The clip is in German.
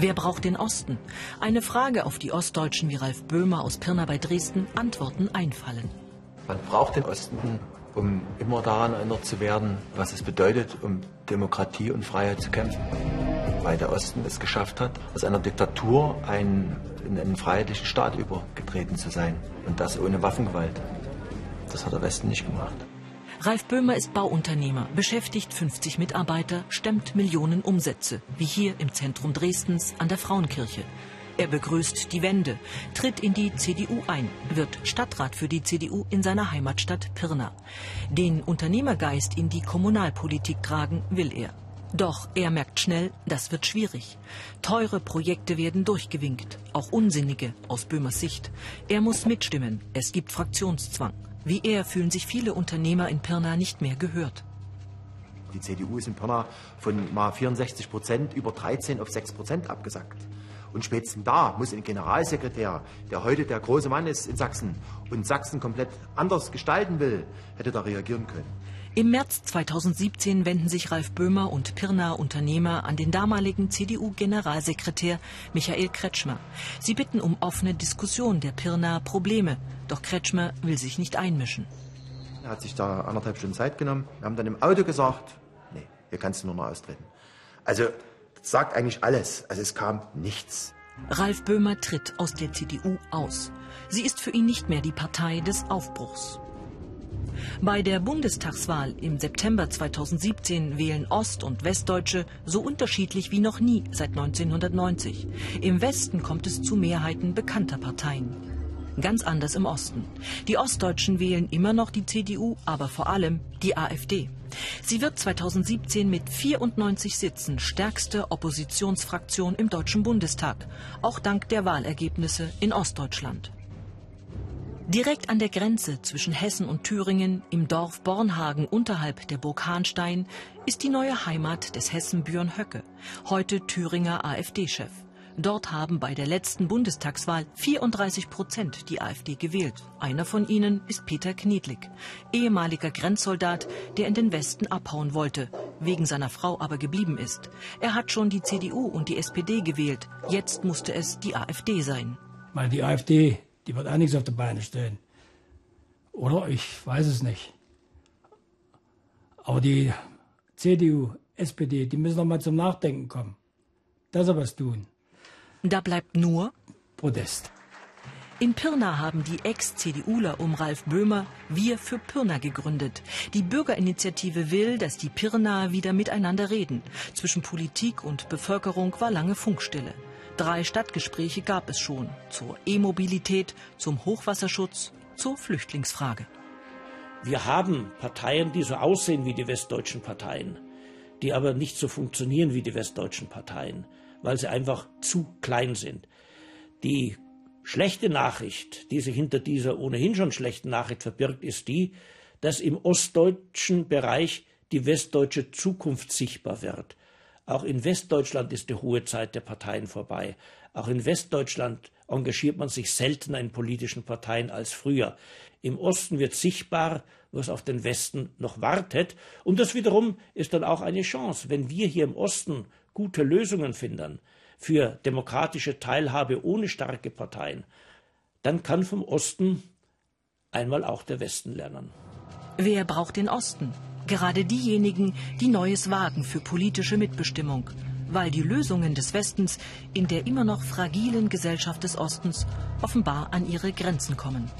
Wer braucht den Osten? Eine Frage, auf die Ostdeutschen wie Ralf Böhmer aus Pirna bei Dresden Antworten einfallen. Man braucht den Osten, um immer daran erinnert zu werden, was es bedeutet, um Demokratie und Freiheit zu kämpfen. Weil der Osten es geschafft hat, aus einer Diktatur einen, in einen freiheitlichen Staat übergetreten zu sein. Und das ohne Waffengewalt. Das hat der Westen nicht gemacht. Ralf Böhmer ist Bauunternehmer, beschäftigt 50 Mitarbeiter, stemmt Millionen Umsätze, wie hier im Zentrum Dresdens an der Frauenkirche. Er begrüßt die Wende, tritt in die CDU ein, wird Stadtrat für die CDU in seiner Heimatstadt Pirna. Den Unternehmergeist in die Kommunalpolitik tragen will er. Doch er merkt schnell, das wird schwierig. Teure Projekte werden durchgewinkt, auch unsinnige aus Böhmers Sicht. Er muss mitstimmen, es gibt Fraktionszwang. Wie er fühlen sich viele Unternehmer in Pirna nicht mehr gehört. Die CDU ist in Pirna von mal 64 Prozent über 13 auf 6 Prozent abgesackt. Und spätestens da muss ein Generalsekretär, der heute der große Mann ist in Sachsen und Sachsen komplett anders gestalten will, hätte da reagieren können. Im März 2017 wenden sich Ralf Böhmer und Pirnaer Unternehmer an den damaligen CDU-Generalsekretär Michael Kretschmer. Sie bitten um offene Diskussion der Pirnaer Probleme. Doch Kretschmer will sich nicht einmischen. Er hat sich da anderthalb Stunden Zeit genommen. Wir haben dann im Auto gesagt, nee, hier kannst du nur noch austreten. Also, das sagt eigentlich alles. Also es kam nichts. Ralf Böhmer tritt aus der CDU aus. Sie ist für ihn nicht mehr die Partei des Aufbruchs. Bei der Bundestagswahl im September 2017 wählen Ost- und Westdeutsche so unterschiedlich wie noch nie seit 1990. Im Westen kommt es zu Mehrheiten bekannter Parteien. Ganz anders im Osten. Die Ostdeutschen wählen immer noch die CDU, aber vor allem die AfD. Sie wird 2017 mit 94 Sitzen stärkste Oppositionsfraktion im Deutschen Bundestag, auch dank der Wahlergebnisse in Ostdeutschland. Direkt an der Grenze zwischen Hessen und Thüringen, im Dorf Bornhagen unterhalb der Burg Hahnstein, ist die neue Heimat des Hessen Björn Höcke, heute Thüringer AfD-Chef. Dort haben bei der letzten Bundestagswahl 34 Prozent die AfD gewählt. Einer von ihnen ist Peter Kniedlik, ehemaliger Grenzsoldat, der in den Westen abhauen wollte, wegen seiner Frau aber geblieben ist. Er hat schon die CDU und die SPD gewählt. Jetzt musste es die AfD sein. Weil die AfD die wird auch nichts auf die Beine stellen. Oder? Ich weiß es nicht. Aber die CDU, SPD, die müssen noch mal zum Nachdenken kommen. Das soll was tun. Da bleibt nur Protest. In Pirna haben die Ex-CDUler um Ralf Böhmer Wir für Pirna gegründet. Die Bürgerinitiative will, dass die Pirna wieder miteinander reden. Zwischen Politik und Bevölkerung war lange Funkstille. Drei Stadtgespräche gab es schon zur E-Mobilität, zum Hochwasserschutz, zur Flüchtlingsfrage. Wir haben Parteien, die so aussehen wie die westdeutschen Parteien, die aber nicht so funktionieren wie die westdeutschen Parteien, weil sie einfach zu klein sind. Die schlechte Nachricht, die sich hinter dieser ohnehin schon schlechten Nachricht verbirgt, ist die, dass im ostdeutschen Bereich die westdeutsche Zukunft sichtbar wird. Auch in Westdeutschland ist die hohe Zeit der Parteien vorbei. Auch in Westdeutschland engagiert man sich seltener in politischen Parteien als früher. Im Osten wird sichtbar, was auf den Westen noch wartet. Und das wiederum ist dann auch eine Chance. Wenn wir hier im Osten gute Lösungen finden für demokratische Teilhabe ohne starke Parteien, dann kann vom Osten einmal auch der Westen lernen. Wer braucht den Osten? Gerade diejenigen, die Neues wagen für politische Mitbestimmung, weil die Lösungen des Westens in der immer noch fragilen Gesellschaft des Ostens offenbar an ihre Grenzen kommen.